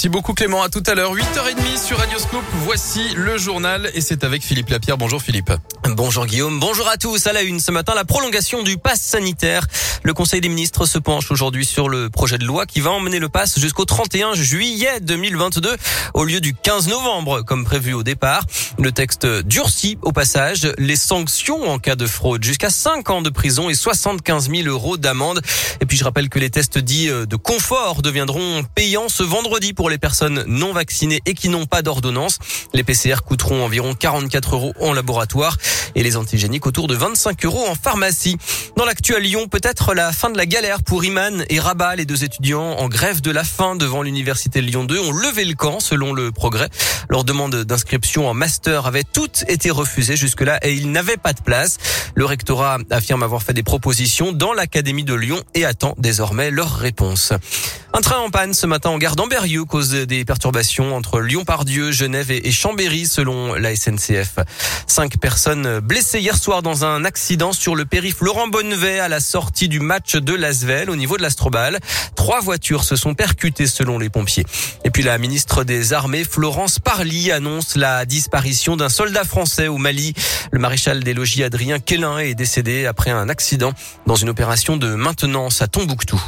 Merci beaucoup Clément, à tout à l'heure, 8h30 sur Radioscope. Voici le journal et c'est avec Philippe Lapierre. Bonjour Philippe. Bonjour Guillaume, bonjour à tous. À la une ce matin, la prolongation du pass sanitaire. Le Conseil des ministres se penche aujourd'hui sur le projet de loi qui va emmener le pass jusqu'au 31 juillet 2022 au lieu du 15 novembre comme prévu au départ. Le texte durcit au passage les sanctions en cas de fraude jusqu'à 5 ans de prison et 75 000 euros d'amende. Et puis je rappelle que les tests dits de confort deviendront payants ce vendredi pour les personnes non vaccinées et qui n'ont pas d'ordonnance. Les PCR coûteront environ 44 euros en laboratoire et les antigéniques autour de 25 euros en pharmacie. Dans l'actuel Lyon, peut-être la fin de la galère pour Iman et Rabat, les deux étudiants en grève de la faim devant l'université Lyon 2 ont levé le camp selon le progrès. Leur demande d'inscription en master avait toutes été refusée jusque-là et ils n'avaient pas de place. Le rectorat affirme avoir fait des propositions dans l'académie de Lyon et attend désormais leur réponse. Un train en panne ce matin en gare d'Amberieu cause des perturbations entre Lyon-Pardieu, Genève et Chambéry selon la SNCF. Cinq personnes blessées hier soir dans un accident sur le périph' Laurent Bonnevet à la sortie du match de Lasvel au niveau de l'Astrobal. Trois voitures se sont percutées selon les pompiers. Et puis la ministre des Armées, Florence Parly, annonce la disparition d'un soldat français au Mali. Le maréchal des logis Adrien Quélin est décédé après un accident dans une opération de maintenance à Tombouctou.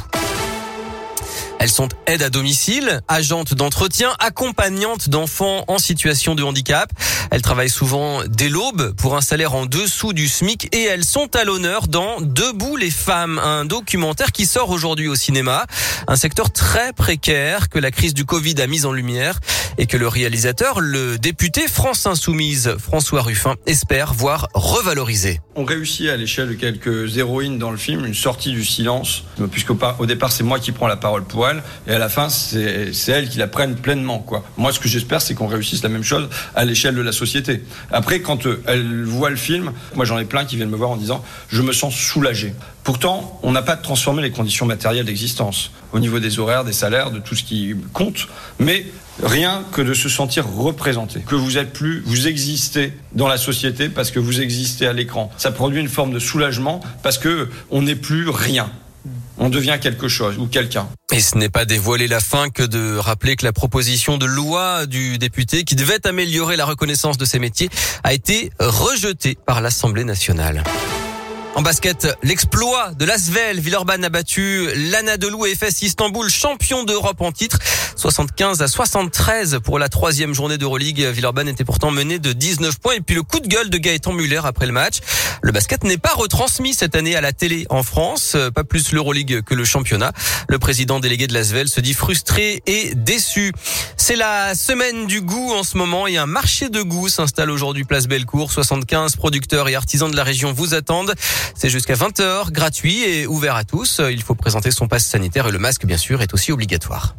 Elles sont aides à domicile, agentes d'entretien, accompagnantes d'enfants en situation de handicap. Elles travaillent souvent dès l'aube pour un salaire en dessous du SMIC et elles sont à l'honneur dans Debout les femmes, un documentaire qui sort aujourd'hui au cinéma. Un secteur très précaire que la crise du Covid a mis en lumière et que le réalisateur, le député France Insoumise François Ruffin, espère voir revaloriser. On réussit à l'échelle de quelques héroïnes dans le film une sortie du silence, puisqu'au au départ c'est moi qui prends la parole pour elle, et à la fin c'est elle qui la prenne pleinement. Moi ce que j'espère c'est qu'on réussisse la même chose à l'échelle de la société. Après quand euh, elle voit le film, moi j'en ai plein qui viennent me voir en disant je me sens soulagé. Pourtant, on n'a pas transformé les conditions matérielles d'existence au niveau des horaires, des salaires, de tout ce qui compte, mais rien que de se sentir représenté, que vous êtes plus, vous existez dans la société parce que vous existez à l'écran. Ça produit une forme de soulagement parce que on n'est plus rien. On devient quelque chose ou quelqu'un. Et ce n'est pas dévoiler la fin que de rappeler que la proposition de loi du député qui devait améliorer la reconnaissance de ces métiers a été rejetée par l'Assemblée nationale. En basket, l'exploit de l'Asvel. Villeurbanne a battu l'Anadolu FS Istanbul, champion d'Europe en titre. 75 à 73 pour la troisième journée d'Euroleague. Villeurbanne était pourtant mené de 19 points. Et puis le coup de gueule de Gaëtan Muller après le match. Le basket n'est pas retransmis cette année à la télé en France. Pas plus l'Euroleague que le championnat. Le président délégué de l'Asvel se dit frustré et déçu. C'est la semaine du goût en ce moment et un marché de goût s'installe aujourd'hui place Bellecour. 75 producteurs et artisans de la région vous attendent. C'est jusqu'à 20h, gratuit et ouvert à tous. Il faut présenter son passe sanitaire et le masque, bien sûr, est aussi obligatoire.